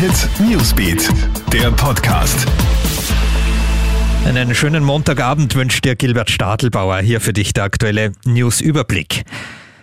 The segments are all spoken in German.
Hit Newsbeat, der Podcast. Einen schönen Montagabend wünscht dir Gilbert Stadelbauer. Hier für dich der aktuelle Newsüberblick.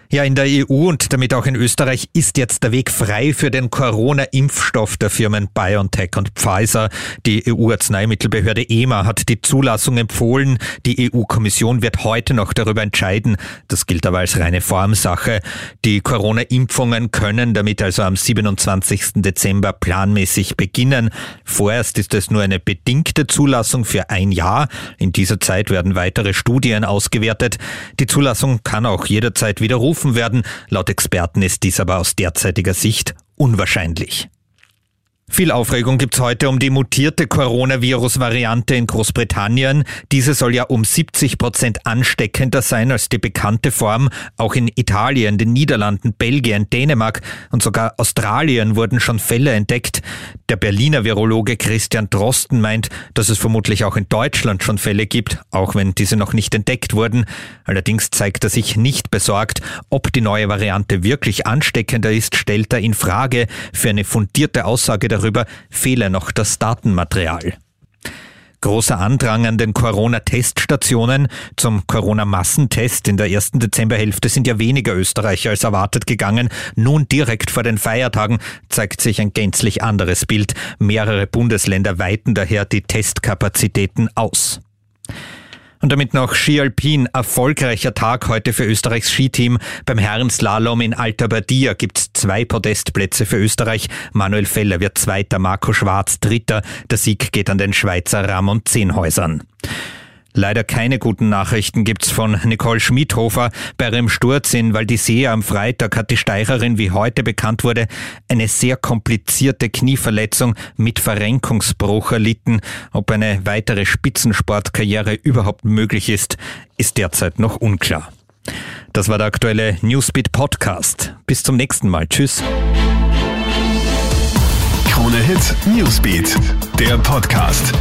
Ja, in der EU und damit auch in Österreich ist jetzt der Weg frei für den Corona-Impfstoff der Firmen BioNTech und Pfizer. Die EU-Arzneimittelbehörde EMA hat die Zulassung empfohlen. Die EU-Kommission wird heute noch darüber entscheiden. Das gilt aber als reine Formsache. Die Corona-Impfungen können damit also am 27. Dezember planmäßig beginnen. Vorerst ist es nur eine bedingte Zulassung für ein Jahr. In dieser Zeit werden weitere Studien ausgewertet. Die Zulassung kann auch jederzeit widerrufen gerufen werden. Laut Experten ist dies aber aus derzeitiger Sicht unwahrscheinlich. Viel Aufregung gibt's heute um die mutierte Coronavirus-Variante in Großbritannien. Diese soll ja um 70 Prozent ansteckender sein als die bekannte Form. Auch in Italien, den Niederlanden, Belgien, Dänemark und sogar Australien wurden schon Fälle entdeckt. Der Berliner Virologe Christian Drosten meint, dass es vermutlich auch in Deutschland schon Fälle gibt, auch wenn diese noch nicht entdeckt wurden. Allerdings zeigt er sich nicht besorgt. Ob die neue Variante wirklich ansteckender ist, stellt er in Frage. Für eine fundierte Aussage darüber fehle noch das Datenmaterial. Großer Andrang an den Corona-Teststationen. Zum Corona-Massentest in der ersten Dezemberhälfte sind ja weniger Österreicher als erwartet gegangen. Nun direkt vor den Feiertagen zeigt sich ein gänzlich anderes Bild. Mehrere Bundesländer weiten daher die Testkapazitäten aus. Und damit noch Ski Alpin. Erfolgreicher Tag heute für Österreichs Skiteam. Beim Herrenslalom in Alta Badia gibt's zwei Podestplätze für Österreich. Manuel Feller wird Zweiter, Marco Schwarz Dritter. Der Sieg geht an den Schweizer Ramon Zehnhäusern. Leider keine guten Nachrichten gibt's von Nicole Schmidhofer. Bei ihrem Sturz in Val am Freitag hat die Steicherin, wie heute bekannt wurde, eine sehr komplizierte Knieverletzung mit Verrenkungsbruch erlitten. Ob eine weitere Spitzensportkarriere überhaupt möglich ist, ist derzeit noch unklar. Das war der aktuelle Newsbeat Podcast. Bis zum nächsten Mal. Tschüss. Krone Hit Newsbeat, der Podcast.